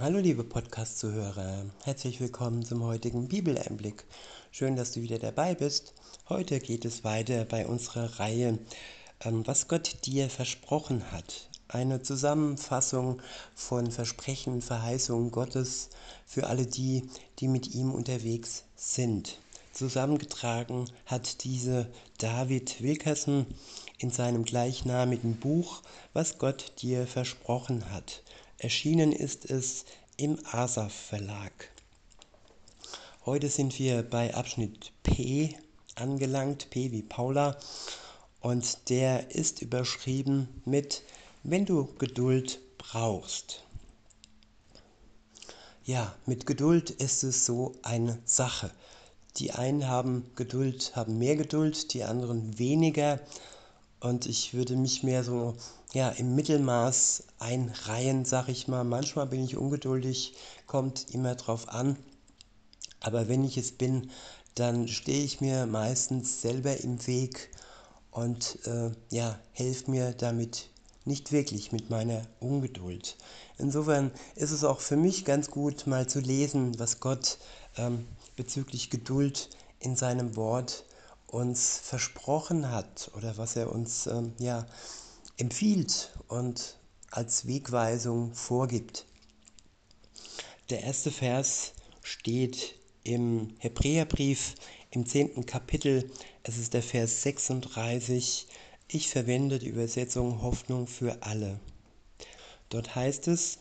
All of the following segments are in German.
Hallo liebe Podcast-Zuhörer, herzlich willkommen zum heutigen Bibeleinblick. Schön, dass du wieder dabei bist. Heute geht es weiter bei unserer Reihe, ähm, was Gott dir versprochen hat. Eine Zusammenfassung von Versprechen, Verheißungen Gottes für alle die, die mit ihm unterwegs sind. Zusammengetragen hat diese David Wilkerson in seinem gleichnamigen Buch, was Gott dir versprochen hat. Erschienen ist es im Asaf Verlag. Heute sind wir bei Abschnitt P angelangt, P wie Paula, und der ist überschrieben mit Wenn du Geduld brauchst. Ja, mit Geduld ist es so eine Sache. Die einen haben Geduld, haben mehr Geduld, die anderen weniger. Und ich würde mich mehr so ja, im Mittelmaß einreihen, sag ich mal. Manchmal bin ich ungeduldig, kommt immer drauf an. Aber wenn ich es bin, dann stehe ich mir meistens selber im Weg und äh, ja, helfe mir damit nicht wirklich mit meiner Ungeduld. Insofern ist es auch für mich ganz gut, mal zu lesen, was Gott ähm, bezüglich Geduld in seinem Wort uns versprochen hat oder was er uns ähm, ja, empfiehlt und als Wegweisung vorgibt. Der erste Vers steht im Hebräerbrief im zehnten Kapitel. Es ist der Vers 36. Ich verwende die Übersetzung Hoffnung für alle. Dort heißt es,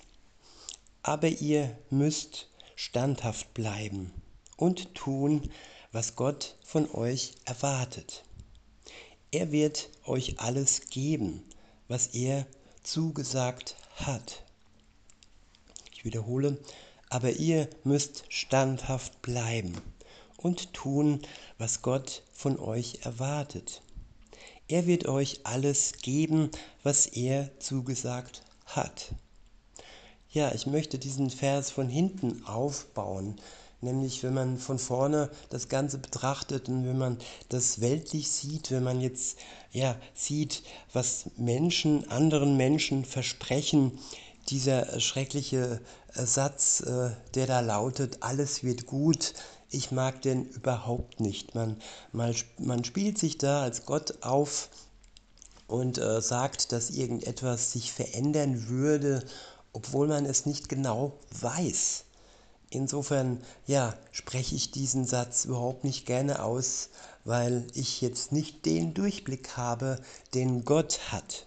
aber ihr müsst standhaft bleiben und tun, was Gott von euch erwartet. Er wird euch alles geben, was er zugesagt hat. Ich wiederhole, aber ihr müsst standhaft bleiben und tun, was Gott von euch erwartet. Er wird euch alles geben, was er zugesagt hat. Ja, ich möchte diesen Vers von hinten aufbauen, Nämlich wenn man von vorne das Ganze betrachtet und wenn man das weltlich sieht, wenn man jetzt ja, sieht, was Menschen, anderen Menschen versprechen, dieser schreckliche Satz, äh, der da lautet, alles wird gut, ich mag den überhaupt nicht. Man, man, man spielt sich da als Gott auf und äh, sagt, dass irgendetwas sich verändern würde, obwohl man es nicht genau weiß. Insofern, ja, spreche ich diesen Satz überhaupt nicht gerne aus, weil ich jetzt nicht den Durchblick habe, den Gott hat.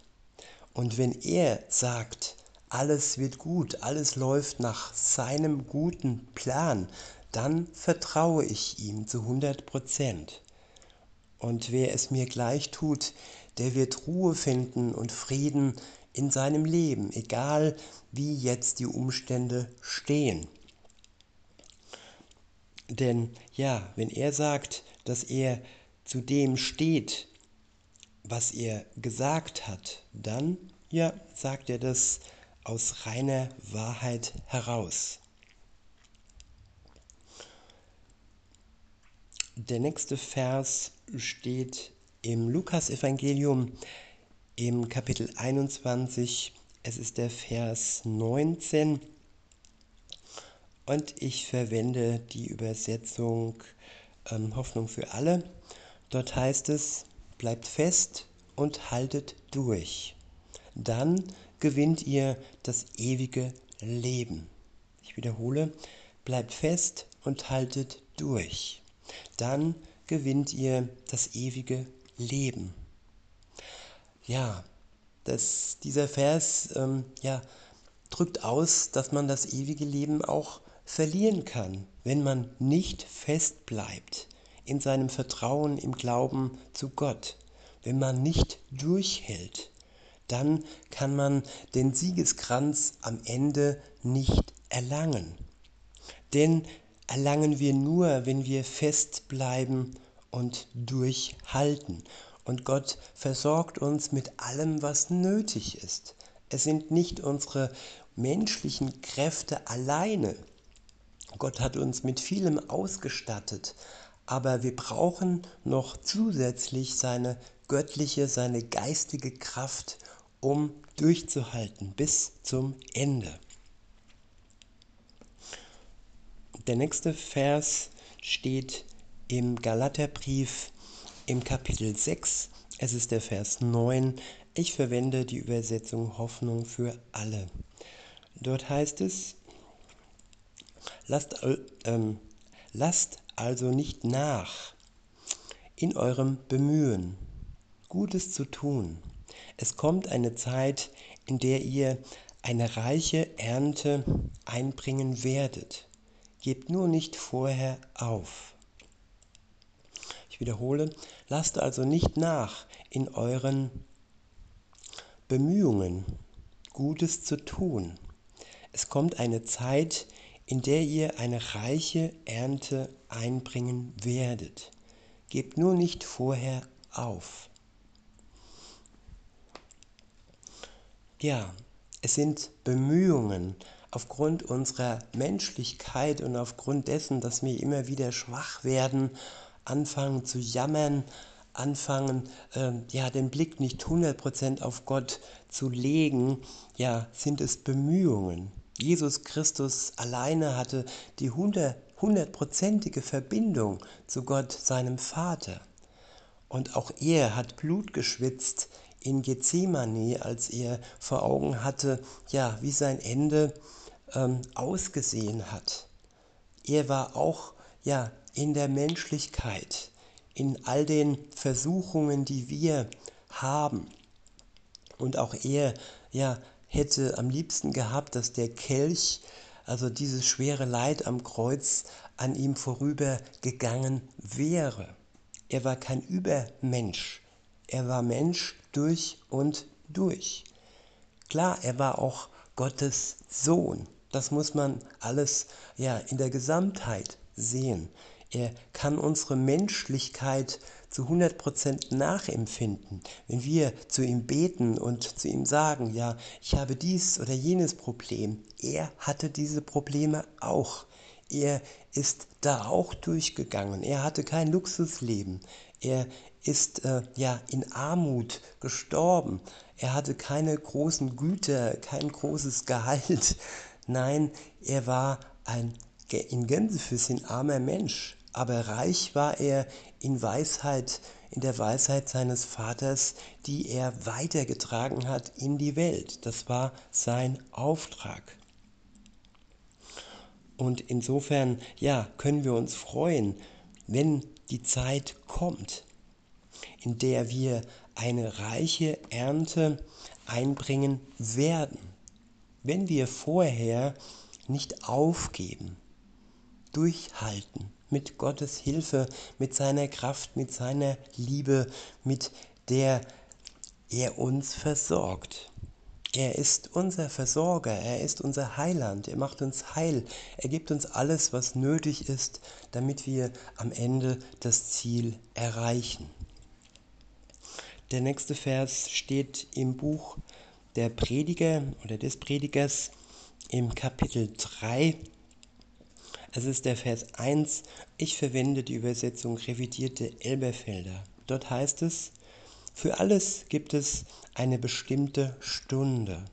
Und wenn er sagt, alles wird gut, alles läuft nach seinem guten Plan, dann vertraue ich ihm zu 100 Prozent. Und wer es mir gleich tut, der wird Ruhe finden und Frieden in seinem Leben, egal wie jetzt die Umstände stehen. Denn ja, wenn er sagt, dass er zu dem steht, was er gesagt hat, dann ja, sagt er das aus reiner Wahrheit heraus. Der nächste Vers steht im Lukasevangelium im Kapitel 21. Es ist der Vers 19 und ich verwende die Übersetzung ähm, Hoffnung für alle. Dort heißt es, bleibt fest und haltet durch. Dann gewinnt ihr das ewige Leben. Ich wiederhole, bleibt fest und haltet durch. Dann gewinnt ihr das ewige Leben. Ja, das, dieser Vers ähm, ja, drückt aus, dass man das ewige Leben auch verlieren kann, wenn man nicht fest bleibt in seinem Vertrauen im Glauben zu Gott, wenn man nicht durchhält, dann kann man den Siegeskranz am Ende nicht erlangen. Denn erlangen wir nur, wenn wir fest bleiben und durchhalten. Und Gott versorgt uns mit allem, was nötig ist. Es sind nicht unsere menschlichen Kräfte alleine, Gott hat uns mit vielem ausgestattet, aber wir brauchen noch zusätzlich seine göttliche, seine geistige Kraft, um durchzuhalten bis zum Ende. Der nächste Vers steht im Galaterbrief im Kapitel 6. Es ist der Vers 9. Ich verwende die Übersetzung Hoffnung für alle. Dort heißt es, lasst, ähm, lasst also nicht nach in eurem Bemühen, Gutes zu tun. Es kommt eine Zeit, in der ihr eine reiche Ernte einbringen werdet. Gebt nur nicht vorher auf. Ich wiederhole, lasst also nicht nach in euren Bemühungen, Gutes zu tun. Es kommt eine Zeit, in der ihr eine reiche Ernte einbringen werdet. Gebt nur nicht vorher auf. Ja, es sind Bemühungen aufgrund unserer Menschlichkeit und aufgrund dessen, dass wir immer wieder schwach werden, anfangen zu jammern, anfangen, äh, ja, den Blick nicht 100% auf Gott zu legen, ja, sind es Bemühungen. Jesus Christus alleine hatte die hundertprozentige Verbindung zu Gott, seinem Vater. Und auch er hat Blut geschwitzt in Gethsemane, als er vor Augen hatte, ja, wie sein Ende ähm, ausgesehen hat. Er war auch ja in der Menschlichkeit, in all den Versuchungen, die wir haben. Und auch er ja hätte am liebsten gehabt, dass der Kelch, also dieses schwere Leid am Kreuz, an ihm vorübergegangen wäre. Er war kein Übermensch. Er war Mensch durch und durch. Klar, er war auch Gottes Sohn. Das muss man alles ja in der Gesamtheit sehen. Er kann unsere Menschlichkeit zu 100% nachempfinden. Wenn wir zu ihm beten und zu ihm sagen, ja, ich habe dies oder jenes Problem, er hatte diese Probleme auch. Er ist da auch durchgegangen. Er hatte kein Luxusleben. Er ist äh, ja in Armut gestorben. Er hatte keine großen Güter, kein großes Gehalt. Nein, er war ein in Gänsefüßchen armer Mensch, aber reich war er in Weisheit, in der Weisheit seines Vaters, die er weitergetragen hat in die Welt. Das war sein Auftrag. Und insofern, ja, können wir uns freuen, wenn die Zeit kommt, in der wir eine reiche Ernte einbringen werden, wenn wir vorher nicht aufgeben, durchhalten, mit Gottes Hilfe, mit seiner Kraft, mit seiner Liebe, mit der er uns versorgt. Er ist unser Versorger, er ist unser Heiland, er macht uns heil, er gibt uns alles, was nötig ist, damit wir am Ende das Ziel erreichen. Der nächste Vers steht im Buch der Prediger oder des Predigers im Kapitel 3. Es ist der Vers 1. Ich verwende die Übersetzung revidierte Elberfelder. Dort heißt es, für alles gibt es eine bestimmte Stunde.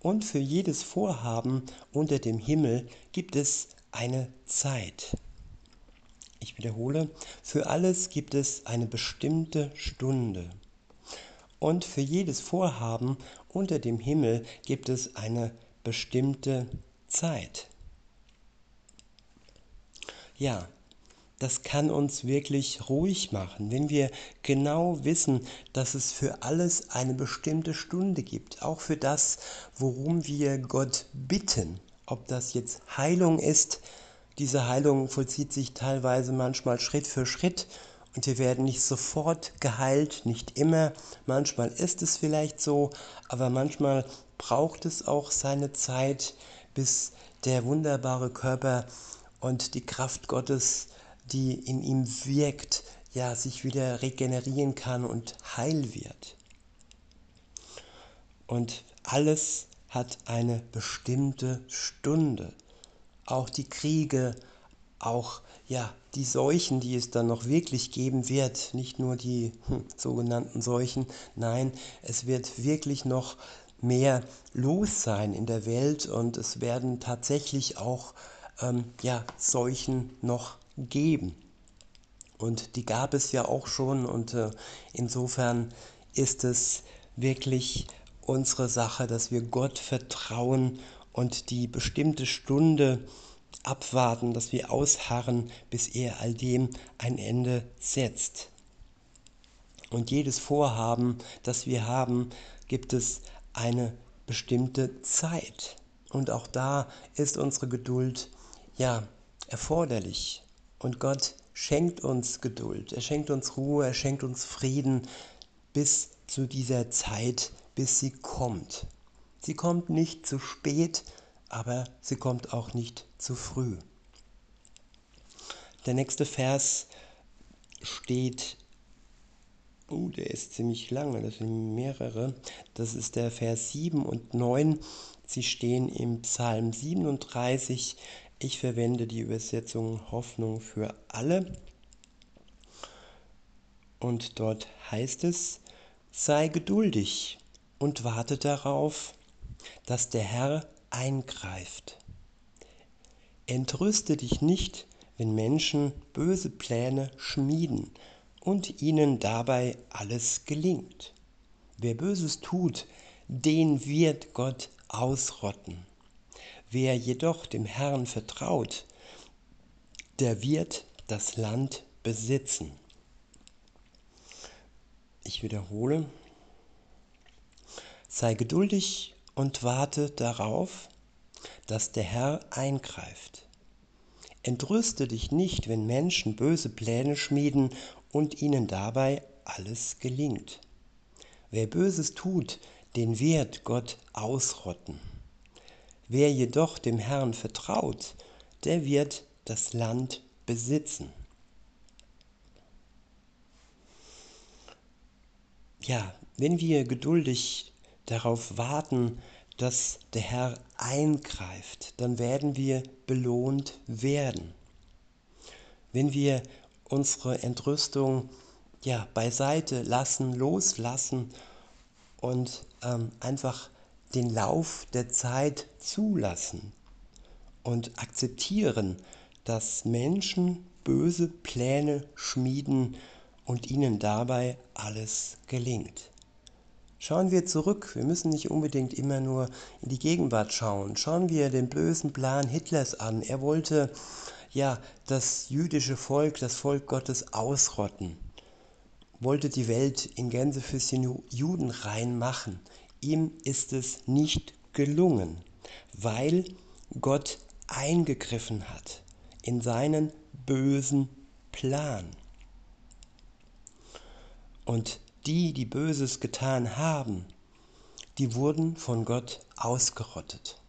Und für jedes Vorhaben unter dem Himmel gibt es eine Zeit. Ich wiederhole, für alles gibt es eine bestimmte Stunde. Und für jedes Vorhaben unter dem Himmel gibt es eine bestimmte Zeit. Ja, das kann uns wirklich ruhig machen, wenn wir genau wissen, dass es für alles eine bestimmte Stunde gibt, auch für das, worum wir Gott bitten. Ob das jetzt Heilung ist, diese Heilung vollzieht sich teilweise manchmal Schritt für Schritt und wir werden nicht sofort geheilt, nicht immer. Manchmal ist es vielleicht so, aber manchmal braucht es auch seine Zeit, bis der wunderbare Körper und die Kraft Gottes, die in ihm wirkt, ja, sich wieder regenerieren kann und heil wird. Und alles hat eine bestimmte Stunde auch die Kriege, auch ja, die Seuchen, die es dann noch wirklich geben wird, nicht nur die hm, sogenannten Seuchen, nein, es wird wirklich noch mehr los sein in der Welt und es werden tatsächlich auch ähm, ja, Seuchen noch geben. Und die gab es ja auch schon und äh, insofern ist es wirklich unsere Sache, dass wir Gott vertrauen und die bestimmte Stunde abwarten, dass wir ausharren, bis er all dem ein Ende setzt. Und jedes Vorhaben, das wir haben, gibt es eine bestimmte Zeit. Und auch da ist unsere Geduld ja erforderlich. Und Gott schenkt uns Geduld, er schenkt uns Ruhe, er schenkt uns Frieden bis zu dieser Zeit, bis sie kommt. Sie kommt nicht zu spät, aber sie kommt auch nicht zu früh. Der nächste Vers steht, uh, der ist ziemlich lang, das sind mehrere. Das ist der Vers 7 und 9. Sie stehen im Psalm 37. Ich verwende die Übersetzung Hoffnung für alle. Und dort heißt es, sei geduldig und warte darauf, dass der Herr eingreift. Entrüste dich nicht, wenn Menschen böse Pläne schmieden und ihnen dabei alles gelingt. Wer Böses tut, den wird Gott ausrotten. Wer jedoch dem Herrn vertraut, der wird das Land besitzen. Ich wiederhole, sei geduldig und warte darauf, dass der Herr eingreift. Entrüste dich nicht, wenn Menschen böse Pläne schmieden und ihnen dabei alles gelingt. Wer Böses tut, den wird Gott ausrotten. Wer jedoch dem Herrn vertraut, der wird das Land besitzen. Ja, wenn wir geduldig darauf warten, dass der Herr eingreift, dann werden wir belohnt werden. Wenn wir unsere Entrüstung ja, beiseite lassen, loslassen und ähm, einfach den Lauf der Zeit zulassen und akzeptieren, dass Menschen böse Pläne schmieden und ihnen dabei alles gelingt. Schauen wir zurück, wir müssen nicht unbedingt immer nur in die Gegenwart schauen. Schauen wir den bösen Plan Hitlers an. Er wollte ja das jüdische Volk, das Volk Gottes ausrotten, wollte die Welt in Gänsefüßchen Juden reinmachen. Ihm ist es nicht gelungen, weil Gott eingegriffen hat in seinen bösen Plan. Und die, die Böses getan haben, die wurden von Gott ausgerottet.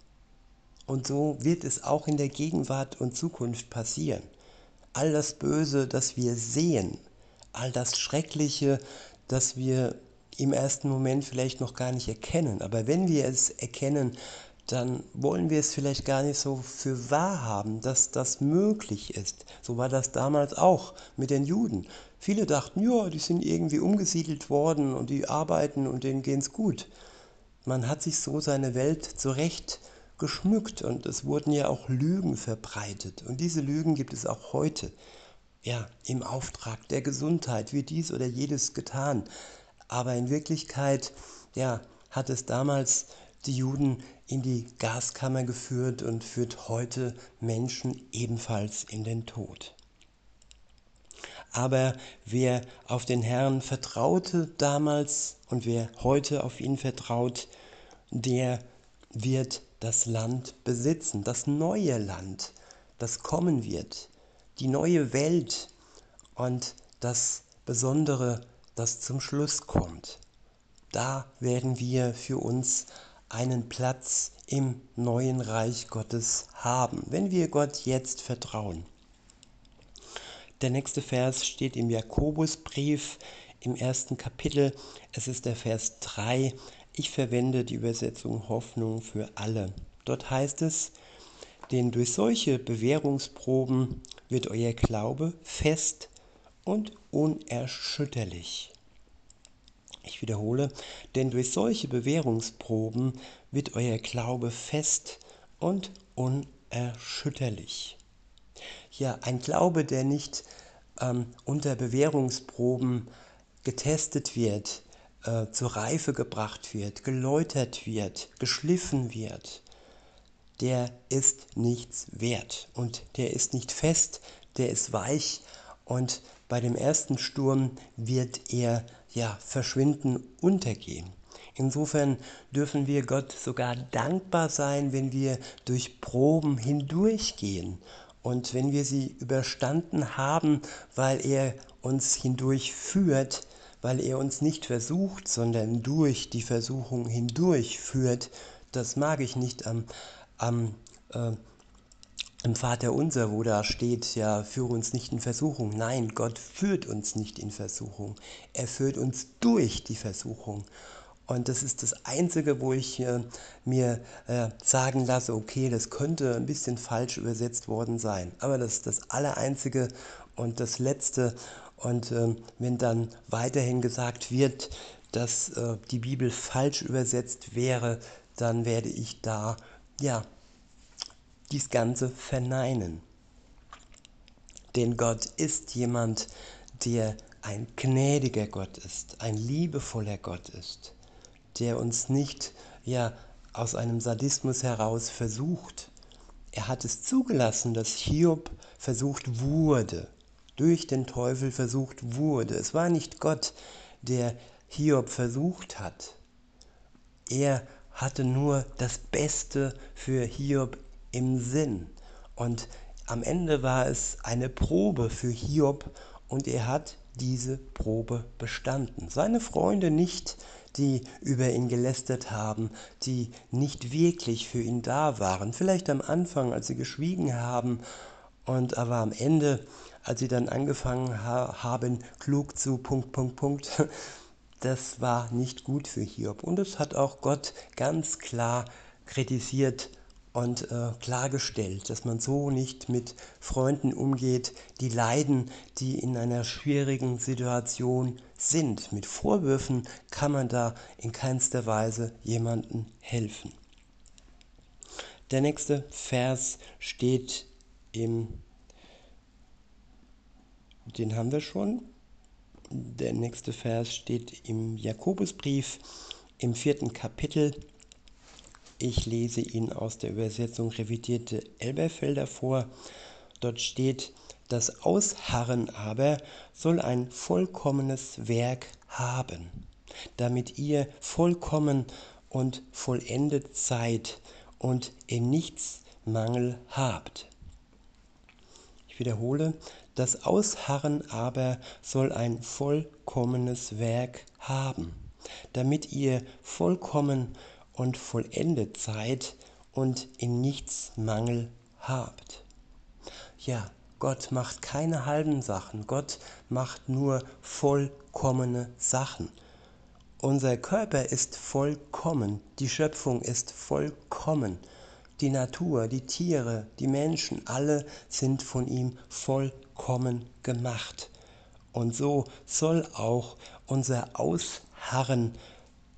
Und so wird es auch in der Gegenwart und Zukunft passieren. All das Böse, das wir sehen, all das Schreckliche, das wir im ersten Moment vielleicht noch gar nicht erkennen. Aber wenn wir es erkennen, dann wollen wir es vielleicht gar nicht so für wahr haben, dass das möglich ist. So war das damals auch mit den Juden. Viele dachten, ja, die sind irgendwie umgesiedelt worden und die arbeiten und denen geht es gut. Man hat sich so seine Welt zurecht geschmückt und es wurden ja auch Lügen verbreitet. Und diese Lügen gibt es auch heute. Ja, im Auftrag der Gesundheit wird dies oder jedes getan. Aber in Wirklichkeit, ja, hat es damals die Juden in die Gaskammer geführt und führt heute Menschen ebenfalls in den Tod. Aber wer auf den Herrn vertraute damals und wer heute auf ihn vertraut, der wird das Land besitzen, das neue Land, das kommen wird, die neue Welt und das Besondere, das zum Schluss kommt. Da werden wir für uns einen Platz im neuen Reich Gottes haben, wenn wir Gott jetzt vertrauen. Der nächste Vers steht im Jakobusbrief im ersten Kapitel. Es ist der Vers 3. Ich verwende die Übersetzung Hoffnung für alle. Dort heißt es, denn durch solche Bewährungsproben wird euer Glaube fest und unerschütterlich. Ich wiederhole, denn durch solche Bewährungsproben wird euer Glaube fest und unerschütterlich. Ja, ein Glaube, der nicht ähm, unter Bewährungsproben getestet wird, äh, zur Reife gebracht wird, geläutert wird, geschliffen wird, der ist nichts wert und der ist nicht fest, der ist weich und bei dem ersten Sturm wird er ja verschwinden, untergehen. Insofern dürfen wir Gott sogar dankbar sein, wenn wir durch Proben hindurchgehen und wenn wir sie überstanden haben, weil er uns hindurch führt, weil er uns nicht versucht, sondern durch die Versuchung hindurch führt, das mag ich nicht am, am äh, im Vater unser, wo da steht, ja, führe uns nicht in Versuchung. Nein, Gott führt uns nicht in Versuchung. Er führt uns durch die Versuchung. Und das ist das Einzige, wo ich äh, mir äh, sagen lasse, okay, das könnte ein bisschen falsch übersetzt worden sein. Aber das ist das Allereinzige und das Letzte. Und äh, wenn dann weiterhin gesagt wird, dass äh, die Bibel falsch übersetzt wäre, dann werde ich da, ja, dies Ganze verneinen. Denn Gott ist jemand, der ein gnädiger Gott ist, ein liebevoller Gott ist der uns nicht ja, aus einem Sadismus heraus versucht. Er hat es zugelassen, dass Hiob versucht wurde, durch den Teufel versucht wurde. Es war nicht Gott, der Hiob versucht hat. Er hatte nur das Beste für Hiob im Sinn. Und am Ende war es eine Probe für Hiob und er hat diese Probe bestanden. Seine Freunde nicht, die über ihn gelästert haben, die nicht wirklich für ihn da waren. Vielleicht am Anfang, als sie geschwiegen haben, und aber am Ende, als sie dann angefangen ha haben, klug zu Punkt, Punkt, Punkt, das war nicht gut für Hiob. Und es hat auch Gott ganz klar kritisiert und äh, klargestellt, dass man so nicht mit Freunden umgeht, die leiden, die in einer schwierigen Situation sind. Mit Vorwürfen kann man da in keinster Weise jemandem helfen. Der nächste Vers steht im, den haben wir schon, der nächste Vers steht im Jakobusbrief im vierten Kapitel ich lese ihn aus der Übersetzung revidierte Elberfelder vor. Dort steht, das Ausharren aber soll ein vollkommenes Werk haben, damit ihr vollkommen und vollendet seid und in nichts Mangel habt. Ich wiederhole, das Ausharren aber soll ein vollkommenes Werk haben, damit ihr vollkommen und vollendet seid und in nichts Mangel habt. Ja, Gott macht keine halben Sachen, Gott macht nur vollkommene Sachen. Unser Körper ist vollkommen, die Schöpfung ist vollkommen, die Natur, die Tiere, die Menschen, alle sind von ihm vollkommen gemacht. Und so soll auch unser Ausharren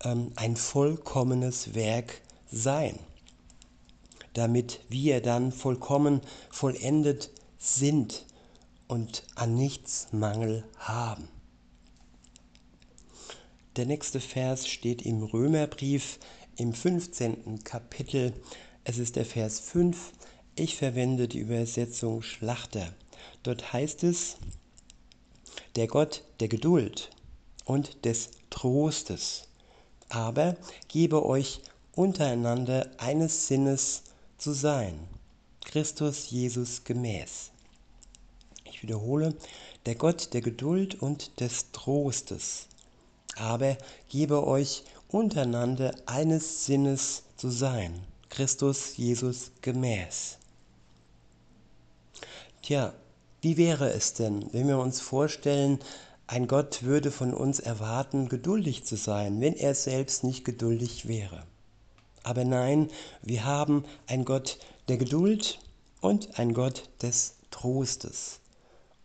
ähm, ein vollkommenes Werk sein, damit wir dann vollkommen vollendet sind und an nichts Mangel haben. Der nächste Vers steht im Römerbrief im 15. Kapitel. Es ist der Vers 5. Ich verwende die Übersetzung Schlachter. Dort heißt es, der Gott der Geduld und des Trostes aber gebe euch untereinander eines Sinnes zu sein, Christus Jesus gemäß. Ich wiederhole, der Gott der Geduld und des Trostes, aber gebe euch untereinander eines Sinnes zu sein, Christus Jesus gemäß. Tja, wie wäre es denn, wenn wir uns vorstellen, ein Gott würde von uns erwarten, geduldig zu sein, wenn er selbst nicht geduldig wäre. Aber nein, wir haben ein Gott der Geduld und ein Gott des Trostes.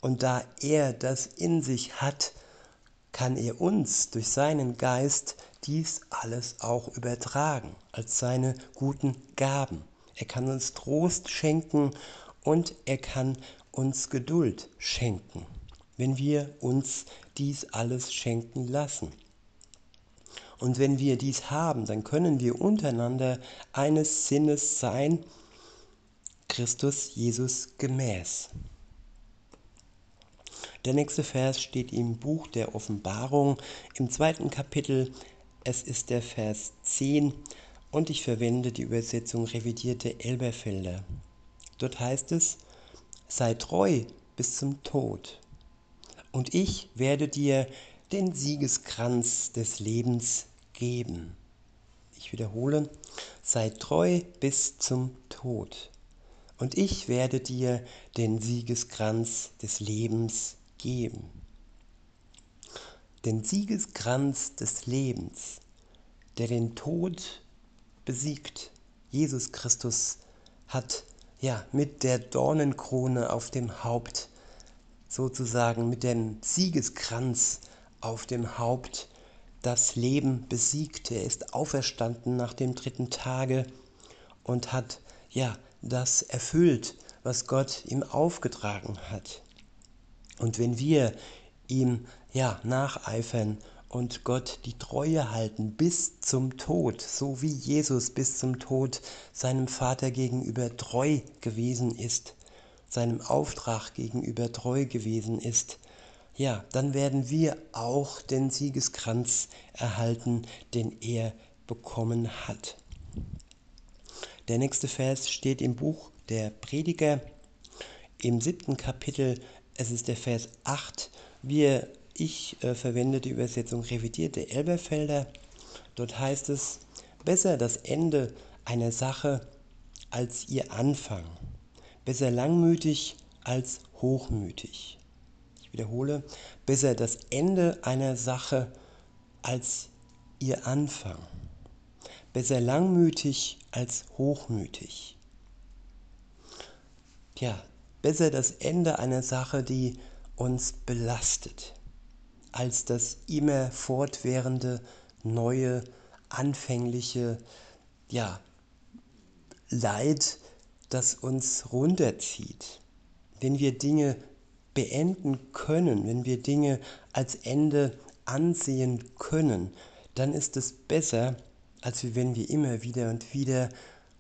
Und da er das in sich hat, kann er uns durch seinen Geist dies alles auch übertragen als seine guten Gaben. Er kann uns Trost schenken und er kann uns Geduld schenken, wenn wir uns dies alles schenken lassen. Und wenn wir dies haben, dann können wir untereinander eines Sinnes sein, Christus Jesus gemäß. Der nächste Vers steht im Buch der Offenbarung im zweiten Kapitel. Es ist der Vers 10 und ich verwende die Übersetzung revidierte Elberfelder. Dort heißt es, sei treu bis zum Tod und ich werde dir den Siegeskranz des Lebens geben. Ich wiederhole, sei treu bis zum Tod, und ich werde dir den Siegeskranz des Lebens geben. Den Siegeskranz des Lebens, der den Tod besiegt. Jesus Christus hat ja mit der Dornenkrone auf dem Haupt, sozusagen mit dem Siegeskranz auf dem Haupt, das Leben besiegt. Er ist auferstanden nach dem dritten Tage und hat ja das erfüllt, was Gott ihm aufgetragen hat. Und wenn wir ihm ja nacheifern und Gott die Treue halten bis zum Tod, so wie Jesus bis zum Tod seinem Vater gegenüber treu gewesen ist, seinem Auftrag gegenüber treu gewesen ist, ja, dann werden wir auch den Siegeskranz erhalten, den er bekommen hat. Der nächste Vers steht im Buch der Prediger im siebten Kapitel. Es ist der Vers 8. Wir, ich äh, verwende die Übersetzung revidierte Elberfelder. Dort heißt es, besser das Ende einer Sache als ihr Anfang, besser langmütig als hochmütig ich wiederhole, besser das Ende einer Sache als ihr Anfang, besser langmütig als hochmütig. Tja, besser das Ende einer Sache, die uns belastet, als das immer fortwährende, neue, anfängliche, ja, Leid, das uns runterzieht. Wenn wir Dinge beenden können, wenn wir Dinge als Ende ansehen können, dann ist es besser, als wenn wir immer wieder und wieder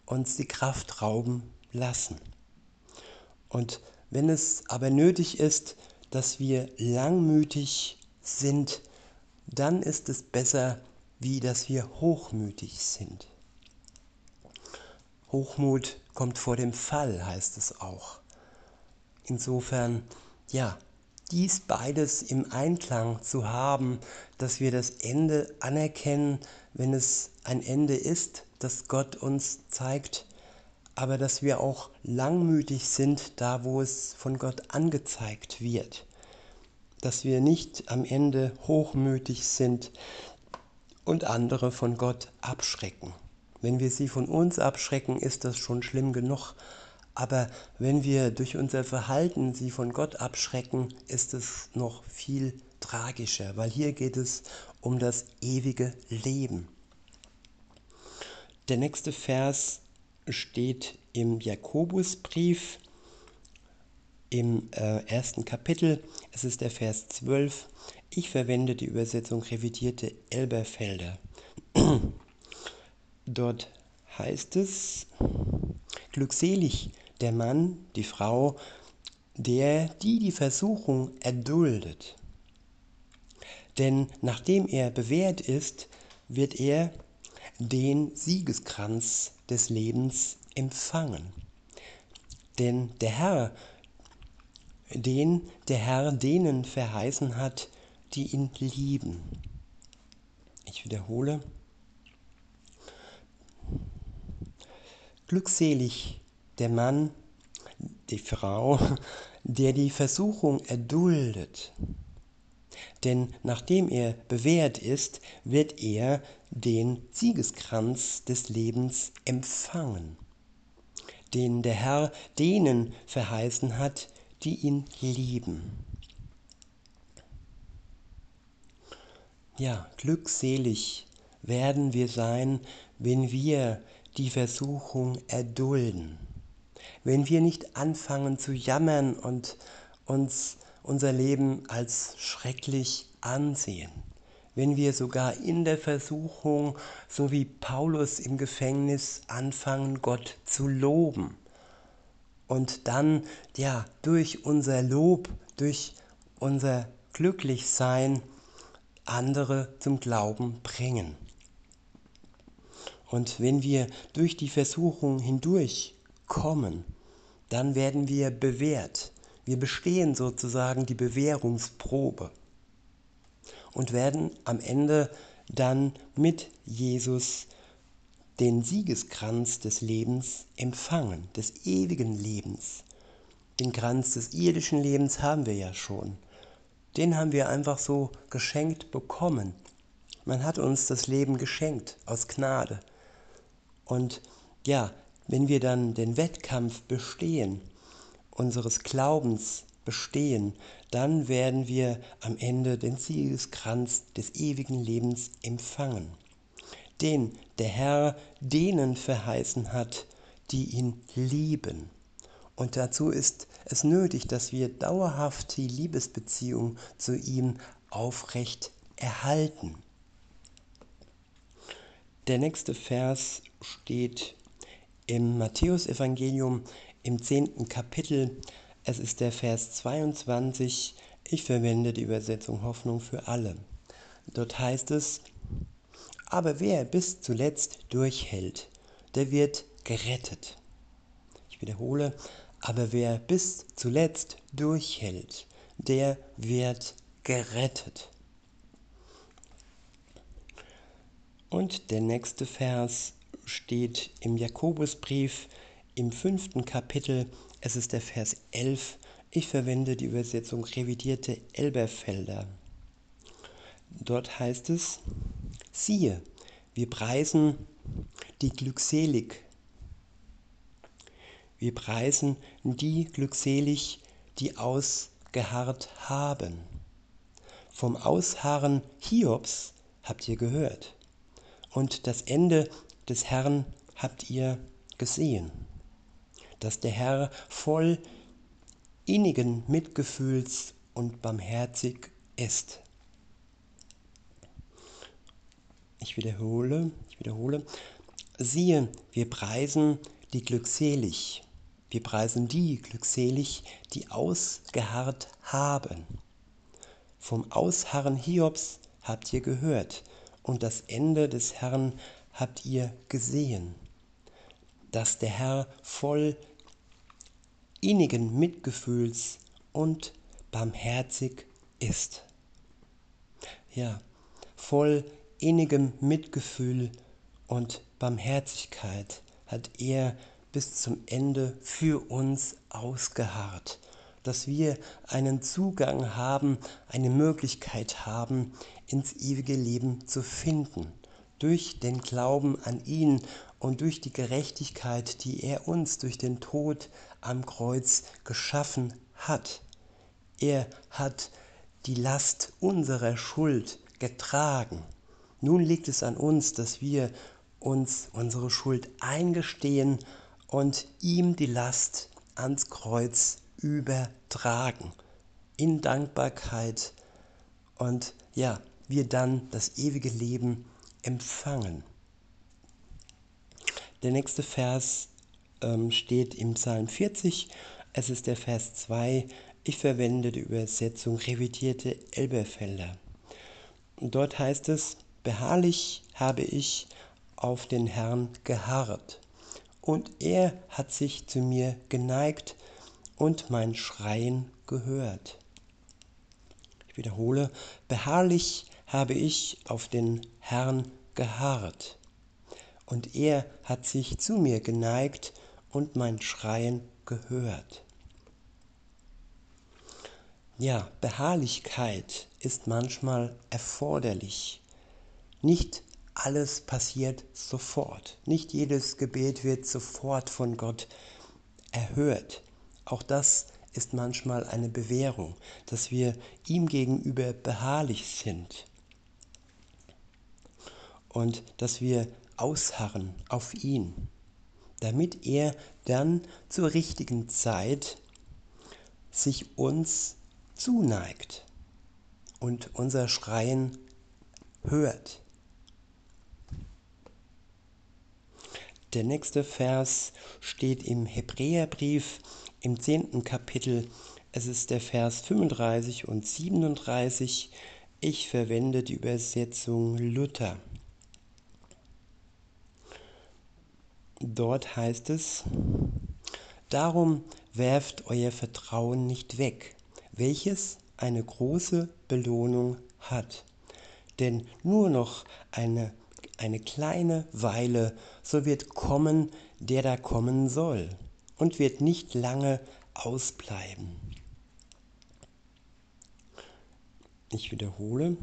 uns die Kraft rauben lassen. Und wenn es aber nötig ist, dass wir langmütig sind, dann ist es besser, wie dass wir hochmütig sind. Hochmut kommt vor dem Fall, heißt es auch. Insofern ja, dies beides im Einklang zu haben, dass wir das Ende anerkennen, wenn es ein Ende ist, das Gott uns zeigt, aber dass wir auch langmütig sind, da wo es von Gott angezeigt wird. Dass wir nicht am Ende hochmütig sind und andere von Gott abschrecken. Wenn wir sie von uns abschrecken, ist das schon schlimm genug, aber wenn wir durch unser Verhalten sie von Gott abschrecken, ist es noch viel tragischer, weil hier geht es um das ewige Leben. Der nächste Vers steht im Jakobusbrief im äh, ersten Kapitel. Es ist der Vers 12. Ich verwende die Übersetzung revidierte Elberfelder. Dort heißt es, glückselig der Mann, die Frau, der die die Versuchung erduldet. Denn nachdem er bewährt ist, wird er den Siegeskranz des Lebens empfangen. Denn der Herr, den der Herr denen verheißen hat, die ihn lieben. Ich wiederhole. Glückselig der Mann, die Frau, der die Versuchung erduldet. Denn nachdem er bewährt ist, wird er den Siegeskranz des Lebens empfangen, den der Herr denen verheißen hat, die ihn lieben. Ja, glückselig werden wir sein, wenn wir die Versuchung erdulden, wenn wir nicht anfangen zu jammern und uns unser Leben als schrecklich ansehen, wenn wir sogar in der Versuchung, so wie Paulus im Gefängnis, anfangen, Gott zu loben und dann ja durch unser Lob, durch unser Glücklichsein andere zum Glauben bringen. Und wenn wir durch die Versuchung hindurch kommen, dann werden wir bewährt. Wir bestehen sozusagen die Bewährungsprobe und werden am Ende dann mit Jesus den Siegeskranz des Lebens empfangen, des ewigen Lebens. Den Kranz des irdischen Lebens haben wir ja schon. Den haben wir einfach so geschenkt bekommen. Man hat uns das Leben geschenkt aus Gnade. Und ja, wenn wir dann den Wettkampf bestehen, unseres Glaubens bestehen, dann werden wir am Ende den Siegeskranz des ewigen Lebens empfangen, den der Herr denen verheißen hat, die ihn lieben. Und dazu ist es nötig, dass wir dauerhaft die Liebesbeziehung zu ihm aufrecht erhalten. Der nächste Vers steht im Matthäusevangelium im zehnten Kapitel. Es ist der Vers 22. Ich verwende die Übersetzung Hoffnung für alle. Dort heißt es, aber wer bis zuletzt durchhält, der wird gerettet. Ich wiederhole, aber wer bis zuletzt durchhält, der wird gerettet. Und der nächste Vers steht im Jakobusbrief im fünften Kapitel. Es ist der Vers 11. Ich verwende die Übersetzung revidierte Elberfelder. Dort heißt es, siehe, wir preisen die glückselig wir preisen die glückselig, die ausgeharrt haben. Vom Ausharren Hiobs habt ihr gehört. Und das Ende des Herrn habt ihr gesehen, dass der Herr voll innigen Mitgefühls und barmherzig ist. Ich wiederhole, ich wiederhole, siehe, wir preisen die glückselig, wir preisen die glückselig, die ausgeharrt haben. Vom Ausharren Hiobs habt ihr gehört und das Ende des Herrn habt ihr gesehen, dass der Herr voll innigen Mitgefühls und barmherzig ist. Ja, voll innigem Mitgefühl und Barmherzigkeit hat er bis zum Ende für uns ausgeharrt, dass wir einen Zugang haben, eine Möglichkeit haben, ins ewige Leben zu finden, durch den Glauben an ihn und durch die Gerechtigkeit, die er uns durch den Tod am Kreuz geschaffen hat. Er hat die Last unserer Schuld getragen. Nun liegt es an uns, dass wir uns unsere Schuld eingestehen und ihm die Last ans Kreuz übertragen. In Dankbarkeit und ja, wir dann das ewige Leben empfangen. Der nächste Vers ähm, steht im Psalm 40. Es ist der Vers 2. Ich verwende die Übersetzung revidierte Elberfelder. Dort heißt es, beharrlich habe ich auf den Herrn geharrt und er hat sich zu mir geneigt und mein Schreien gehört. Ich wiederhole, beharrlich habe ich auf den Herrn geharrt, und er hat sich zu mir geneigt und mein Schreien gehört. Ja, Beharrlichkeit ist manchmal erforderlich. Nicht alles passiert sofort. Nicht jedes Gebet wird sofort von Gott erhört. Auch das ist manchmal eine Bewährung, dass wir ihm gegenüber beharrlich sind und dass wir ausharren auf ihn, damit er dann zur richtigen Zeit sich uns zuneigt und unser Schreien hört. Der nächste Vers steht im Hebräerbrief im zehnten Kapitel. Es ist der Vers 35 und 37. Ich verwende die Übersetzung Luther. Dort heißt es, Darum werft euer Vertrauen nicht weg, welches eine große Belohnung hat. Denn nur noch eine, eine kleine Weile, so wird kommen, der da kommen soll, und wird nicht lange ausbleiben. Ich wiederhole.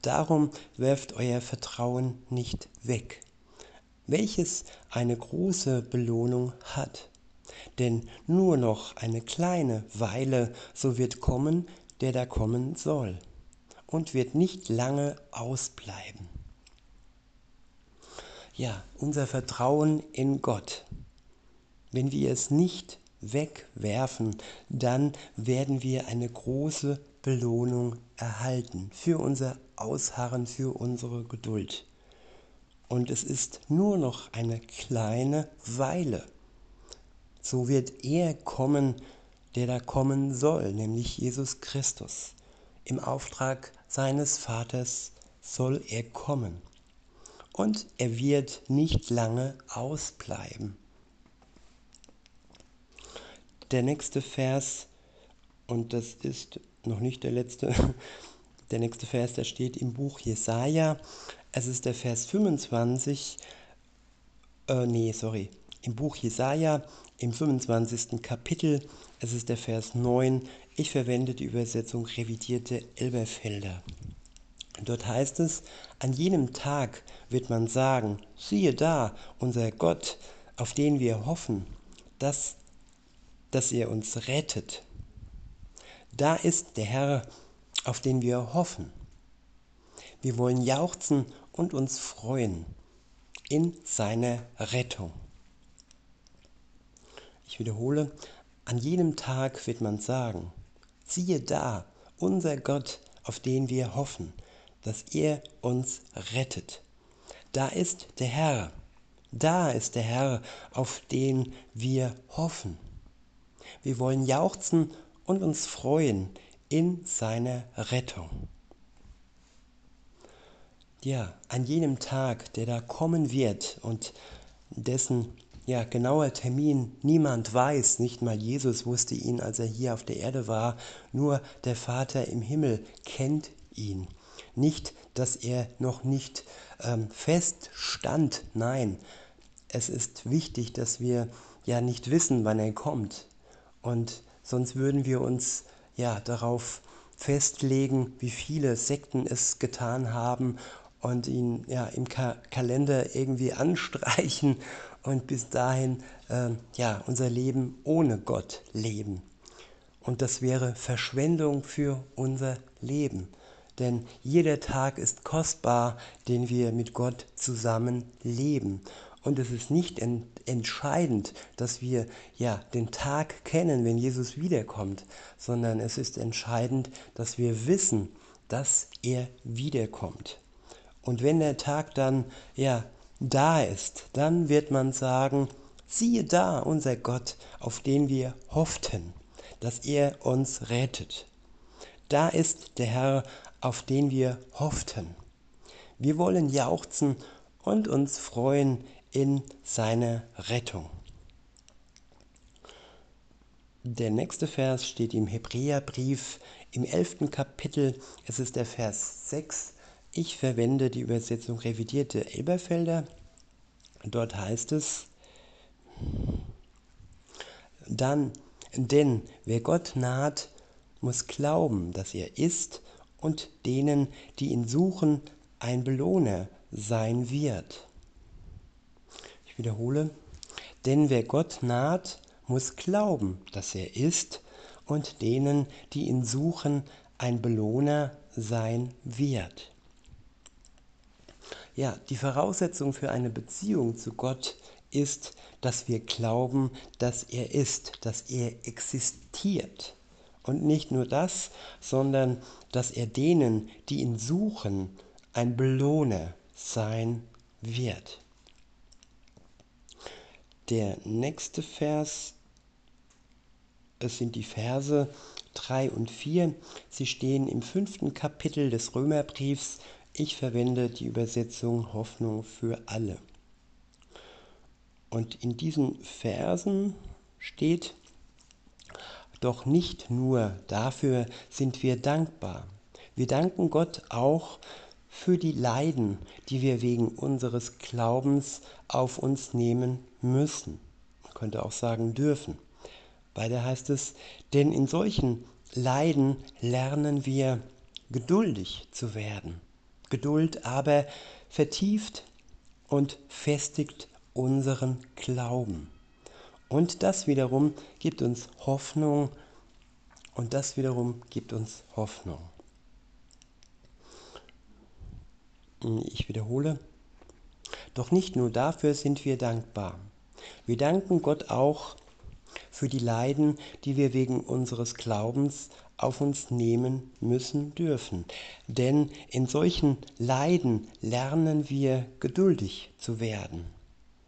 Darum werft euer Vertrauen nicht weg, welches eine große Belohnung hat. Denn nur noch eine kleine Weile, so wird kommen, der da kommen soll, und wird nicht lange ausbleiben. Ja, unser Vertrauen in Gott. Wenn wir es nicht wegwerfen, dann werden wir eine große Belohnung erhalten für unser Ausharren, für unsere Geduld und es ist nur noch eine kleine Weile. So wird er kommen, der da kommen soll, nämlich Jesus Christus. Im Auftrag seines Vaters soll er kommen. Und er wird nicht lange ausbleiben. Der nächste Vers, und das ist noch nicht der letzte, der nächste Vers, der steht im Buch Jesaja, es ist der Vers 25, äh, nee, sorry, im Buch Jesaja, im 25. Kapitel, es ist der Vers 9. Ich verwende die Übersetzung revidierte Elberfelder. Dort heißt es, an jenem Tag wird man sagen, siehe da, unser Gott, auf den wir hoffen, dass, dass er uns rettet. Da ist der Herr, auf den wir hoffen. Wir wollen jauchzen und uns freuen in seiner Rettung. Ich wiederhole, an jenem Tag wird man sagen, siehe da, unser Gott, auf den wir hoffen, dass er uns rettet. Da ist der Herr, da ist der Herr, auf den wir hoffen. Wir wollen jauchzen und uns freuen in seiner Rettung ja, an jenem Tag, der da kommen wird und dessen ja, genauer Termin niemand weiß, nicht mal Jesus wusste ihn, als er hier auf der Erde war, nur der Vater im Himmel kennt ihn. Nicht, dass er noch nicht ähm, feststand, nein, es ist wichtig, dass wir ja nicht wissen, wann er kommt. Und sonst würden wir uns ja darauf festlegen, wie viele Sekten es getan haben und ihn ja, im Ka Kalender irgendwie anstreichen und bis dahin äh, ja, unser Leben ohne Gott leben. Und das wäre Verschwendung für unser Leben. Denn jeder Tag ist kostbar, den wir mit Gott zusammen leben. Und es ist nicht ent entscheidend, dass wir ja den Tag kennen, wenn Jesus wiederkommt, sondern es ist entscheidend, dass wir wissen, dass er wiederkommt. Und wenn der Tag dann ja da ist, dann wird man sagen, siehe da, unser Gott, auf den wir hofften, dass er uns rettet. Da ist der Herr, auf den wir hofften. Wir wollen jauchzen und uns freuen in seiner Rettung. Der nächste Vers steht im Hebräerbrief im 11. Kapitel. Es ist der Vers 6 ich verwende die Übersetzung revidierte Elberfelder. Dort heißt es, dann, denn wer Gott naht, muss glauben, dass er ist und denen, die ihn suchen, ein Belohner sein wird. Ich wiederhole, denn wer Gott naht, muss glauben, dass er ist und denen, die ihn suchen, ein Belohner sein wird. Ja, die Voraussetzung für eine Beziehung zu Gott ist, dass wir glauben, dass er ist, dass er existiert. Und nicht nur das, sondern dass er denen, die ihn suchen, ein Belohner sein wird. Der nächste Vers, es sind die Verse 3 und 4. Sie stehen im fünften Kapitel des Römerbriefs. Ich verwende die Übersetzung Hoffnung für alle. Und in diesen Versen steht, doch nicht nur dafür sind wir dankbar. Wir danken Gott auch für die Leiden, die wir wegen unseres Glaubens auf uns nehmen müssen. Man könnte auch sagen dürfen. Weiter heißt es, denn in solchen Leiden lernen wir geduldig zu werden. Geduld aber vertieft und festigt unseren Glauben. Und das wiederum gibt uns Hoffnung und das wiederum gibt uns Hoffnung. Ich wiederhole, doch nicht nur dafür sind wir dankbar. Wir danken Gott auch für die Leiden, die wir wegen unseres Glaubens auf uns nehmen müssen dürfen. Denn in solchen Leiden lernen wir geduldig zu werden.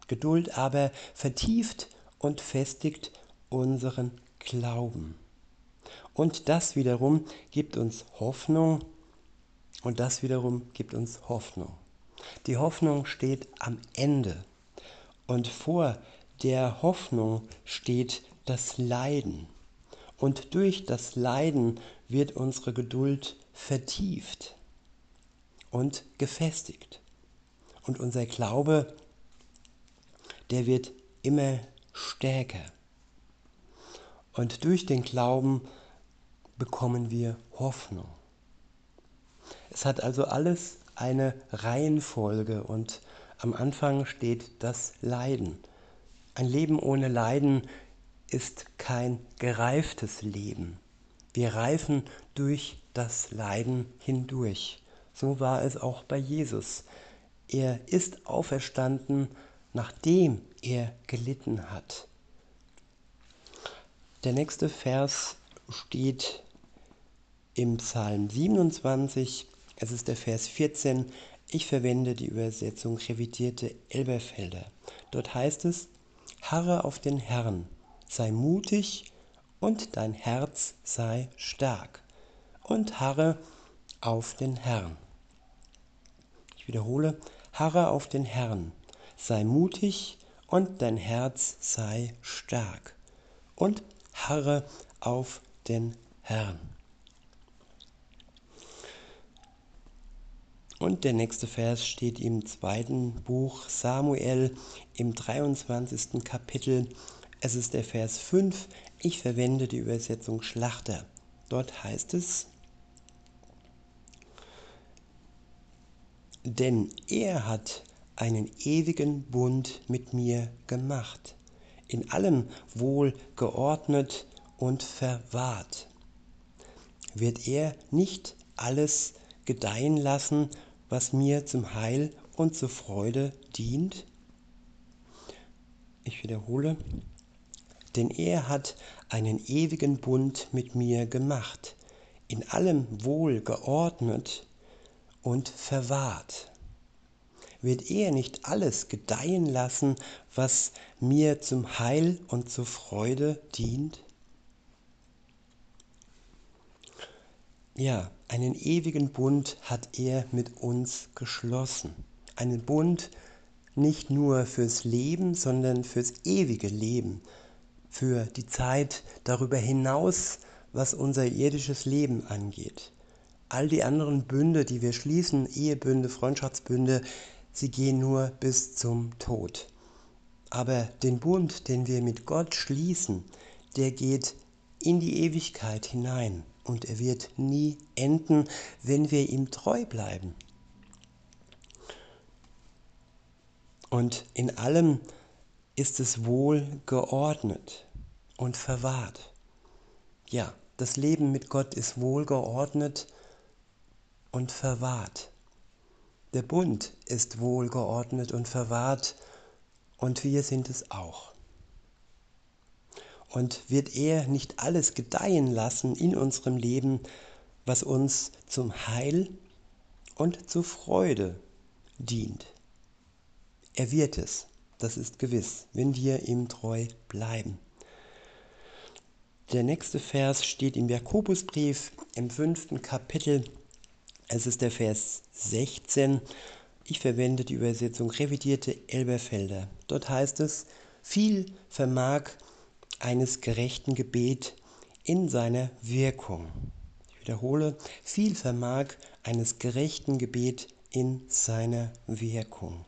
Geduld aber vertieft und festigt unseren Glauben. Und das wiederum gibt uns Hoffnung und das wiederum gibt uns Hoffnung. Die Hoffnung steht am Ende und vor der Hoffnung steht das Leiden. Und durch das Leiden wird unsere Geduld vertieft und gefestigt. Und unser Glaube, der wird immer stärker. Und durch den Glauben bekommen wir Hoffnung. Es hat also alles eine Reihenfolge und am Anfang steht das Leiden. Ein Leben ohne Leiden ist kein gereiftes Leben. Wir reifen durch das Leiden hindurch. So war es auch bei Jesus. Er ist auferstanden, nachdem er gelitten hat. Der nächste Vers steht im Psalm 27, es ist der Vers 14. Ich verwende die Übersetzung revidierte Elberfelder. Dort heißt es, Harre auf den Herrn, sei mutig und dein Herz sei stark. Und harre auf den Herrn. Ich wiederhole, harre auf den Herrn, sei mutig und dein Herz sei stark. Und harre auf den Herrn. Und der nächste Vers steht im zweiten Buch Samuel im 23. Kapitel. Es ist der Vers 5. Ich verwende die Übersetzung Schlachter. Dort heißt es, denn er hat einen ewigen Bund mit mir gemacht, in allem wohl geordnet und verwahrt. Wird er nicht alles gedeihen lassen, was mir zum Heil und zur Freude dient? Ich wiederhole, denn er hat einen ewigen Bund mit mir gemacht, in allem wohl geordnet und verwahrt. Wird er nicht alles gedeihen lassen, was mir zum Heil und zur Freude dient? Ja, einen ewigen Bund hat er mit uns geschlossen. Einen Bund nicht nur fürs Leben, sondern fürs ewige Leben. Für die Zeit darüber hinaus, was unser irdisches Leben angeht. All die anderen Bünde, die wir schließen, Ehebünde, Freundschaftsbünde, sie gehen nur bis zum Tod. Aber den Bund, den wir mit Gott schließen, der geht in die Ewigkeit hinein und er wird nie enden, wenn wir ihm treu bleiben. Und in allem ist es wohl geordnet und verwahrt. Ja, das Leben mit Gott ist wohl geordnet und verwahrt. Der Bund ist wohlgeordnet und verwahrt und wir sind es auch. Und wird er nicht alles gedeihen lassen in unserem Leben, was uns zum Heil und zur Freude dient? Er wird es, das ist gewiss, wenn wir ihm treu bleiben. Der nächste Vers steht im Jakobusbrief im fünften Kapitel. Es ist der Vers 16. Ich verwende die Übersetzung revidierte Elberfelder. Dort heißt es, viel vermag eines gerechten Gebet in seiner Wirkung. Ich wiederhole, viel vermag eines gerechten Gebet in seiner Wirkung.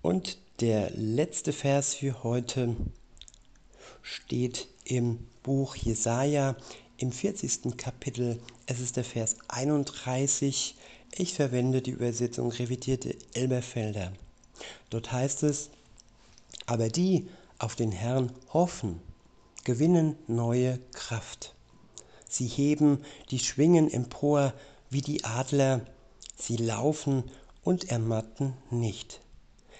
Und der letzte Vers für heute steht im Buch Jesaja im 40. Kapitel. Es ist der Vers 31. Ich verwende die Übersetzung revidierte Elberfelder. Dort heißt es, aber die auf den Herrn hoffen, gewinnen neue Kraft. Sie heben die Schwingen empor wie die Adler, sie laufen und ermatten nicht.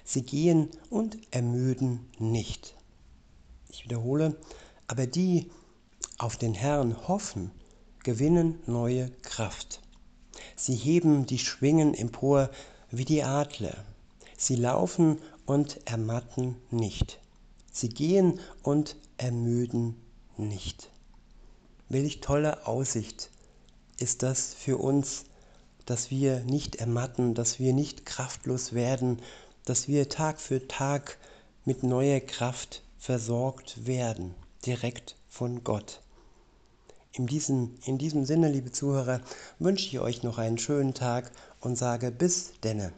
Sie gehen und ermüden nicht. Ich wiederhole, aber die auf den Herrn hoffen, gewinnen neue Kraft. Sie heben die Schwingen empor wie die Adler. Sie laufen und ermatten nicht. Sie gehen und ermüden nicht. Welch tolle Aussicht ist das für uns, dass wir nicht ermatten, dass wir nicht kraftlos werden, dass wir Tag für Tag mit neuer Kraft versorgt werden, direkt von Gott. In diesem, in diesem Sinne, liebe Zuhörer, wünsche ich euch noch einen schönen Tag und sage bis denne.